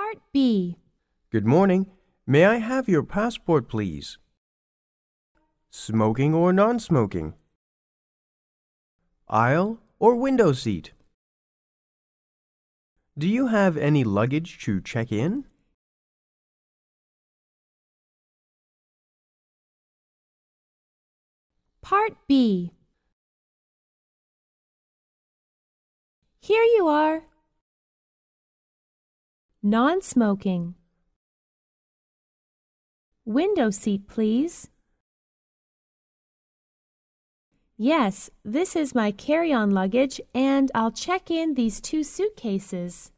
Part B. Good morning. May I have your passport, please? Smoking or non smoking? Aisle or window seat? Do you have any luggage to check in? Part B. Here you are. Non smoking. Window seat, please. Yes, this is my carry on luggage, and I'll check in these two suitcases.